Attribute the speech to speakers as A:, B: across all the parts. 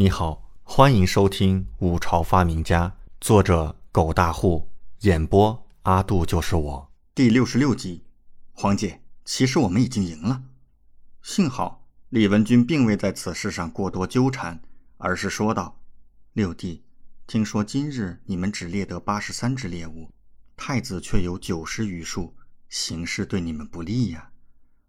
A: 你好，欢迎收听《五朝发明家》，作者狗大户，演播阿杜就是我，
B: 第六十六集。黄姐，其实我们已经赢了。幸好李文君并未在此事上过多纠缠，而是说道：“六弟，听说今日你们只猎得八十三只猎物，太子却有九十余数，形势对你们不利呀。”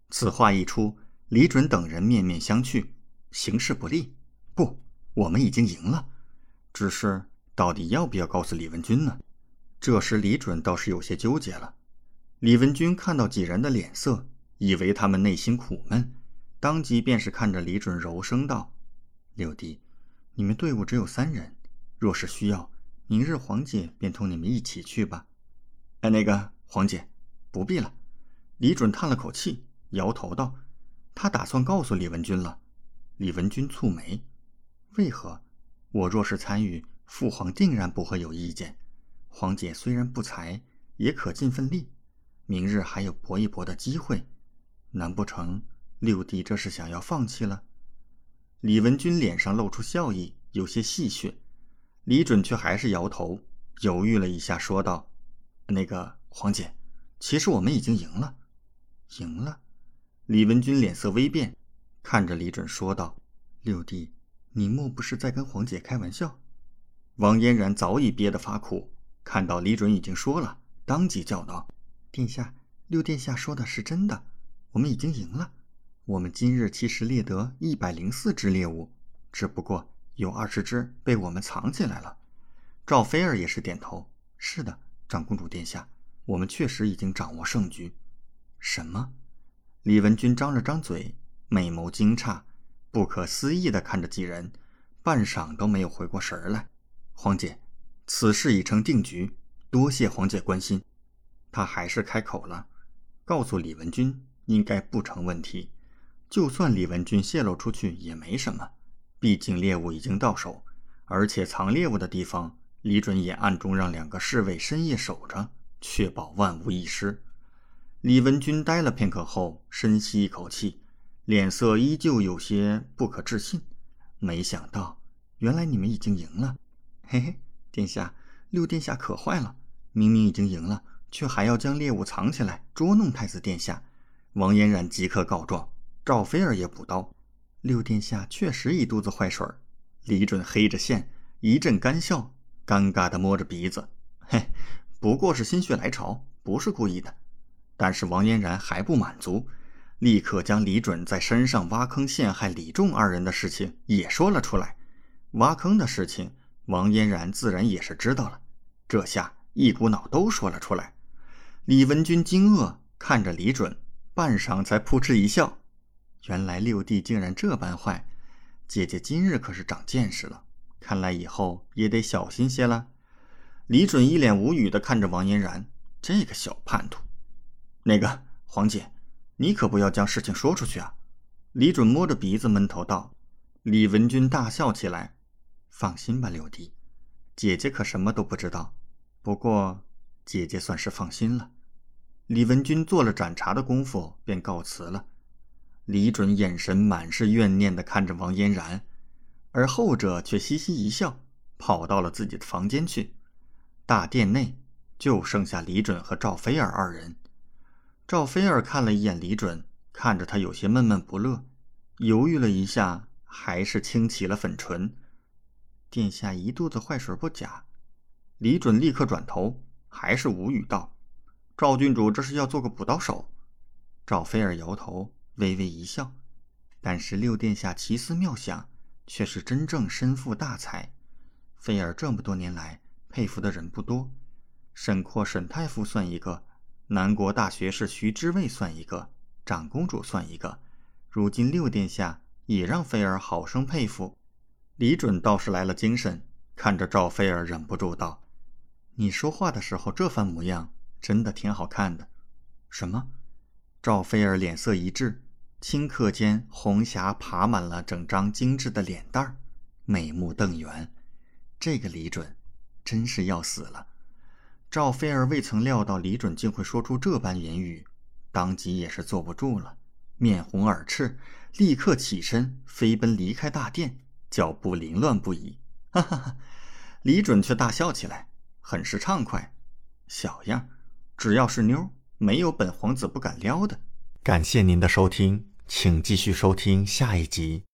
B: 此话一出，李准等人面面相觑，形势不利？不。我们已经赢了，只是到底要不要告诉李文君呢？这时李准倒是有些纠结了。李文君看到几人的脸色，以为他们内心苦闷，当即便是看着李准柔声道：“六弟，你们队伍只有三人，若是需要，明日黄姐便同你们一起去吧。”哎，那个黄姐，不必了。李准叹了口气，摇头道：“他打算告诉李文君了。”李文君蹙眉。为何？我若是参与，父皇定然不会有意见。皇姐虽然不才，也可尽份力。明日还有搏一搏的机会，难不成六弟这是想要放弃了？李文君脸上露出笑意，有些戏谑。李准却还是摇头，犹豫了一下，说道：“那个皇姐，其实我们已经赢了。”赢了。李文君脸色微变，看着李准说道：“六弟。”你莫不是在跟黄姐开玩笑？王嫣然早已憋得发苦，看到李准已经说了，当即叫道：“殿下，六殿下说的是真的，我们已经赢了。我们今日其实猎得一百零四只猎物，只不过有二十只被我们藏起来了。”赵菲儿也是点头：“是的，长公主殿下，我们确实已经掌握胜局。”什么？李文君张了张嘴，美眸惊诧。不可思议地看着几人，半晌都没有回过神来。黄姐，此事已成定局，多谢黄姐关心。他还是开口了，告诉李文君应该不成问题。就算李文君泄露出去也没什么，毕竟猎物已经到手，而且藏猎物的地方，李准也暗中让两个侍卫深夜守着，确保万无一失。李文君呆了片刻后，深吸一口气。脸色依旧有些不可置信，没想到，原来你们已经赢了。嘿嘿，殿下，六殿下可坏了，明明已经赢了，却还要将猎物藏起来捉弄太子殿下。王嫣然即刻告状，赵飞儿也补刀。六殿下确实一肚子坏水儿。李准黑着线，一阵干笑，尴尬的摸着鼻子，嘿，不过是心血来潮，不是故意的。但是王嫣然还不满足。立刻将李准在山上挖坑陷害李仲二人的事情也说了出来。挖坑的事情，王嫣然自然也是知道了。这下一股脑都说了出来。李文君惊愕看着李准，半晌才扑哧一笑：“原来六弟竟然这般坏，姐姐今日可是长见识了。看来以后也得小心些了。”李准一脸无语的看着王嫣然，这个小叛徒。那个黄姐。你可不要将事情说出去啊！李准摸着鼻子闷头道。李文君大笑起来：“放心吧，柳弟，姐姐可什么都不知道。不过，姐姐算是放心了。”李文君做了盏茶的功夫，便告辞了。李准眼神满是怨念的看着王嫣然，而后者却嘻嘻一笑，跑到了自己的房间去。大殿内就剩下李准和赵菲儿二人。赵菲儿看了一眼李准，看着他有些闷闷不乐，犹豫了一下，还是轻启了粉唇。殿下一肚子坏水不假。李准立刻转头，还是无语道：“赵郡主这是要做个补刀手？”赵菲儿摇头，微微一笑。但是六殿下奇思妙想，却是真正身负大才。菲儿这么多年来佩服的人不多，沈括、沈太傅算一个。南国大学士徐知卫算一个，长公主算一个，如今六殿下也让菲儿好生佩服。李准倒是来了精神，看着赵菲儿，忍不住道：“你说话的时候这番模样，真的挺好看的。”什么？赵菲儿脸色一滞，顷刻间红霞爬满了整张精致的脸蛋儿，美目瞪圆。这个李准，真是要死了。赵菲儿未曾料到李准竟会说出这般言语，当即也是坐不住了，面红耳赤，立刻起身飞奔离开大殿，脚步凌乱不已。哈哈哈！李准却大笑起来，很是畅快。小样，只要是妞，没有本皇子不敢撩的。
A: 感谢您的收听，请继续收听下一集。